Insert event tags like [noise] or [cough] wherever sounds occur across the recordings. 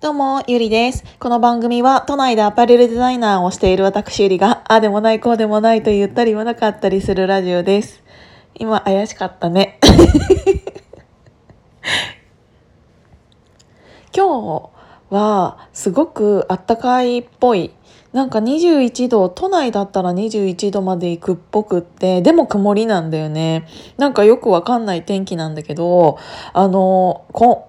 どうも、ゆりです。この番組は都内でアパレルデザイナーをしている私ゆりが、ああでもないこうでもないと言ったり言わなかったりするラジオです。今怪しかったね。[laughs] 今日はすごくあったかいっぽい。なんか21度、都内だったら21度まで行くっぽくって、でも曇りなんだよね。なんかよくわかんない天気なんだけど、あの、こ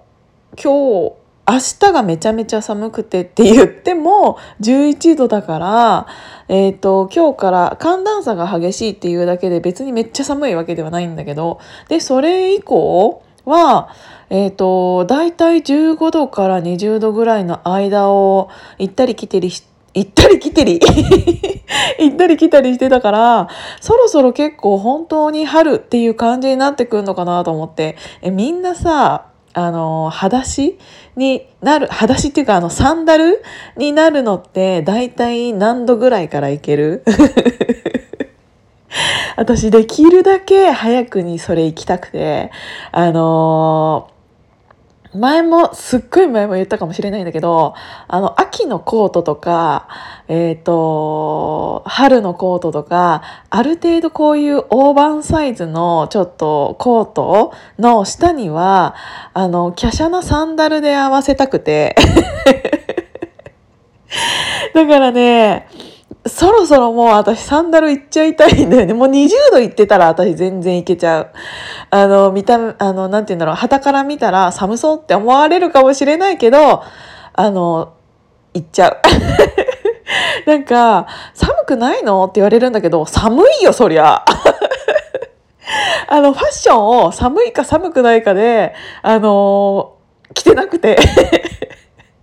今日、明日がめちゃめちゃ寒くてって言っても11度だから、えっ、と、今日から寒暖差が激しいっていうだけで別にめっちゃ寒いわけではないんだけど、で、それ以降は、えっ、と、だいたい15度から20度ぐらいの間を行ったり来たりし行ったり来たり [laughs] 行ったり来たりしてたから、そろそろ結構本当に春っていう感じになってくるのかなと思って、え、みんなさ、あの、裸足になる、裸足っていうかあの、サンダルになるのって、だいたい何度ぐらいからいける？[laughs] 私、できるだけ早くにそれ行きたくて、あの前も、すっごい前も言ったかもしれないんだけど、あの、秋のコートとか、えっ、と、春のコートとか、ある程度こういう大判サイズのちょっとコートの下には、あの、華奢なサンダルで合わせたくて。[laughs] だからね、そろそろもう私サンダル行っちゃいたいんだよね。[laughs] もう20度行ってたら私全然いけちゃう。あの、見た、あの、なんて言うんだろう、旗から見たら寒そうって思われるかもしれないけど、あの、行っちゃう。[laughs] なんか、寒くないのって言われるんだけど、寒いよ、そりゃ。[laughs] あの、ファッションを寒いか寒くないかで、あの着てなくて。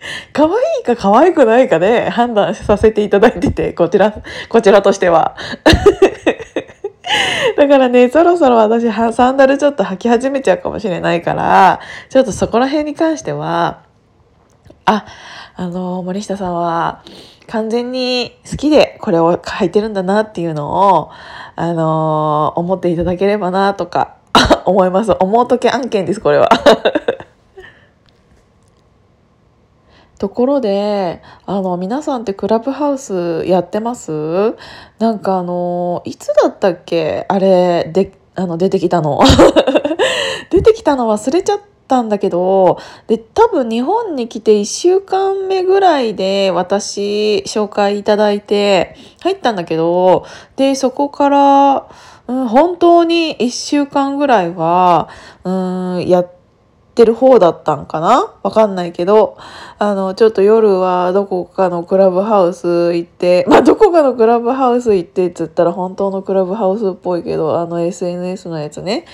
[laughs] 可愛いか可愛くないかで判断させていただいてて、こちら、こちらとしては。[laughs] だからね、そろそろ私、サンダルちょっと履き始めちゃうかもしれないから、ちょっとそこら辺に関しては、あ、あの、森下さんは、完全に好きでこれを履いてるんだなっていうのを、あの、思っていただければなとか、[laughs] 思います。思うとけ案件です、これは。ところで、あの、皆さんってクラブハウスやってます？なんかあの、いつだったっけ？あれ、で、あの、出てきたの。[laughs] 出てきたの忘れちゃったんだけど、で、多分日本に来て1週間目ぐらいで私、紹介いただいて入ったんだけど、で、そこから、うん、本当に1週間ぐらいは、うん、やって、てる方だったんかな？わかんないけど、あの、ちょっと夜はどこかのクラブハウス行って、[laughs] まあ、どこかのクラブハウス行ってっつったら本当のクラブハウスっぽいけど、あの SNS のやつね。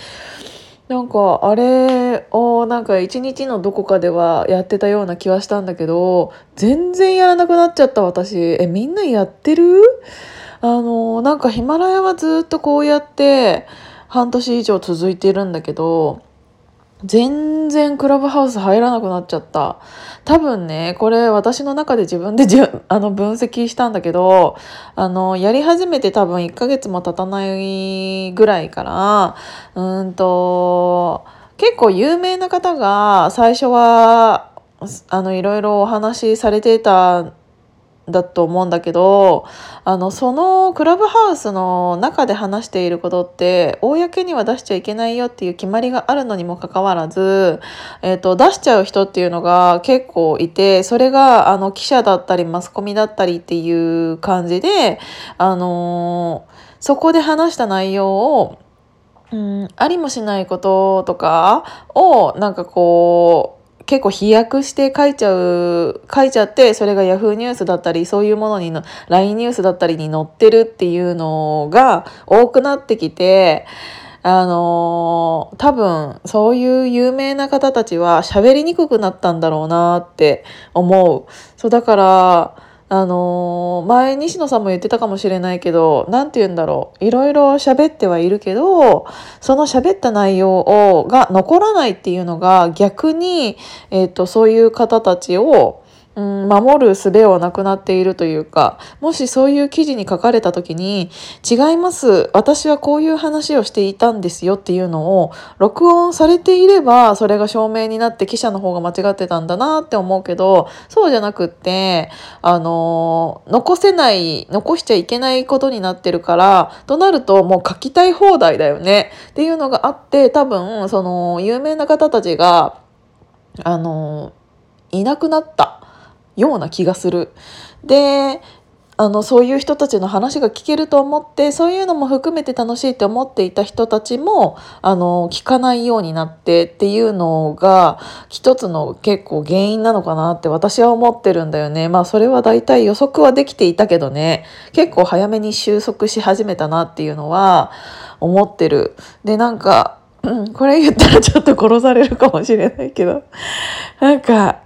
なんか、あれをなんか一日のどこかではやってたような気はしたんだけど、全然やらなくなっちゃった私。え、みんなやってる？あの、なんかヒマラヤはずっとこうやって半年以上続いてるんだけど、全然クラブハウス入らなくなっちゃった。多分ね、これ私の中で自分でじ [laughs] あの分析したんだけど、あの、やり始めて多分1ヶ月も経たないぐらいから、うんと、結構有名な方が最初は、あの、いろいろお話しされてただと思うんだけどあのそのクラブハウスの中で話していることって公には出しちゃいけないよっていう決まりがあるのにもかかわらず、えーと、出しちゃう人っていうのが結構いてそれがあの記者だったりマスコミだったりっていう感じで、あのー、そこで話した内容をうん、ありもしないこととかをなんかこう結構飛躍して書いちゃう、書いちゃって、それが Yahoo ニュースだったり、そういうものにの、LINE ニュースだったりに載ってるっていうのが多くなってきて、あのー、多分、そういう有名な方たちは喋りにくくなったんだろうなって思う。そう、だから、あのー、前西野さんも言ってたかもしれないけど、なんて言うんだろう。いろいろ喋ってはいるけど、その喋った内容を、が残らないっていうのが逆に、えっ、ー、と、そういう方たちを、うん、守る術をなくなっているというか、もしそういう記事に書かれた時に、違います、私はこういう話をしていたんですよっていうのを、録音されていれば、それが証明になって記者の方が間違ってたんだなって思うけど、そうじゃなくって、あの、残せない、残しちゃいけないことになってるから、となるともう書きたい放題だよねっていうのがあって、多分、その、有名な方たちが、あの、いなくなった。ような気がする。であのそういう人たちの話が聞けると思ってそういうのも含めて楽しいって思っていた人たちもあの聞かないようになってっていうのが一つの結構原因なのかなって私は思ってるんだよね。まあそれは大体予測はできていたけどね結構早めに収束し始めたなっていうのは思ってる。でなんか、うん、これ言ったらちょっと殺されるかもしれないけどなんか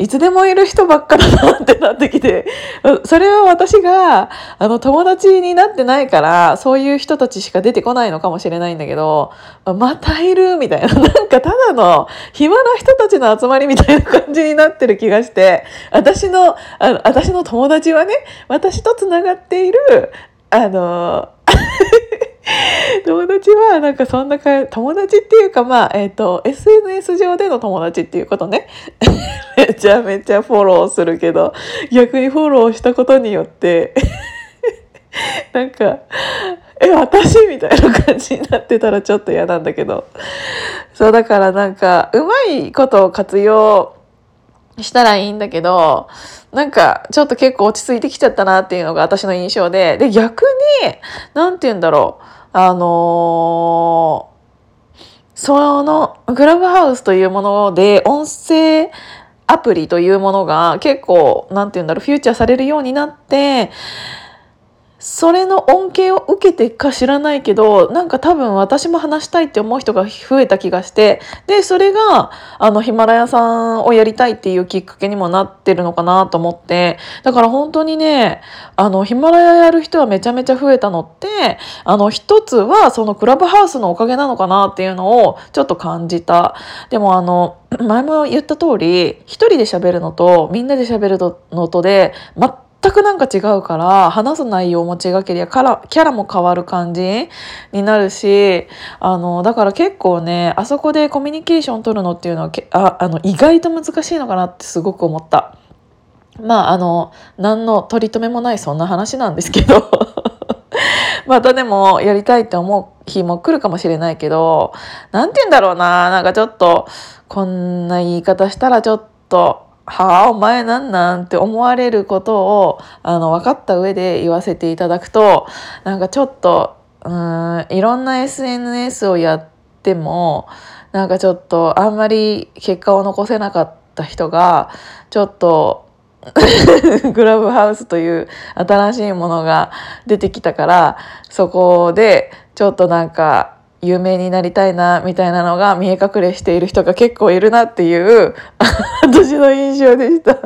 いつでもいる人ばっかだなってなってきて、[laughs] それは私が、あの、友達になってないから、そういう人たちしか出てこないのかもしれないんだけど、またいるみたいな、[laughs] なんかただの暇な人たちの集まりみたいな感じになってる気がして、私の、あの私の友達はね、私と繋がっている、あの、[laughs] 友達はなんかそんなか友達っていうかまあえっ、ー、と SNS 上での友達っていうことね。[laughs] めちゃめちゃフォローするけど逆にフォローしたことによって [laughs] なんかえ私みたいな感じになってたらちょっと嫌なんだけど。そうだからなんかうまいことを活用したらいいんだけど、なんかちょっと結構落ち着いてきちゃったなっていうのが私の印象で、で逆に、なんて言うんだろう。あのー、そのクラブハウスというもので音声アプリというものが結構、なんて言うんだろう、フューチャーされるようになって、それの恩恵を受けてか知らないけど、なんか多分私も話したいって思う人が増えた気がして、で、それが、あの、ヒマラヤさんをやりたいっていうきっかけにもなってるのかなと思って、だから本当にね、あの、ヒマラヤやる人はめちゃめちゃ増えたのって、あの、一つはそのクラブハウスのおかげなのかなっていうのをちょっと感じた。でもあの、[clears throat] 前も言った通り、一人で喋るのとみんなで喋るのとで、全全くなんか違うから話す内容も違けりゃキャラも変わる感じになるしあのだから結構ねあそこでコミュニケーション取るのっていうのはああの意外と難しいのかなってすごく思った。まああの何の取り留めもないそんな話なんですけど [laughs] またでもやりたいって思う日も来るかもしれないけど何て言うんだろうななんかちょっとこんな言い方したらちょっとはあお前なんなんって思われることをあの分かった上で言わせていただくとなんかちょっとうんいろんな SNS をやってもなんかちょっとあんまり結果を残せなかった人がちょっと [laughs] グラブハウスという新しいものが出てきたからそこでちょっとなんか有名になりたいなみたいなのが見え隠れしている人が結構いるなっていう [laughs] 私の印象でした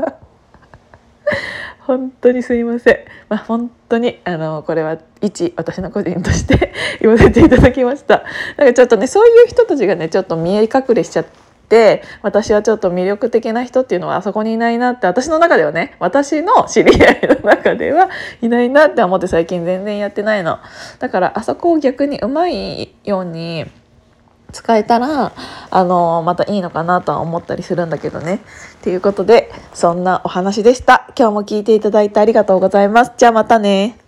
本当にすいません。まあ、本当にあのこれは一私の個人として [laughs] 言わせていただきました。なんかちょっとねそういう人たちがねちょっと見え隠れしちゃってって私はちょっと魅力的な人っていうのはあそこにいないなって私の中ではね私の知り合いの中ではいないなって思って最近全然やってないのだからあそこを逆にうまいように使えたらあのまたいいのかなとは思ったりするんだけどね。ということでそんなお話でした。今日も聞いていただいてありがとうございます。じゃあまたね。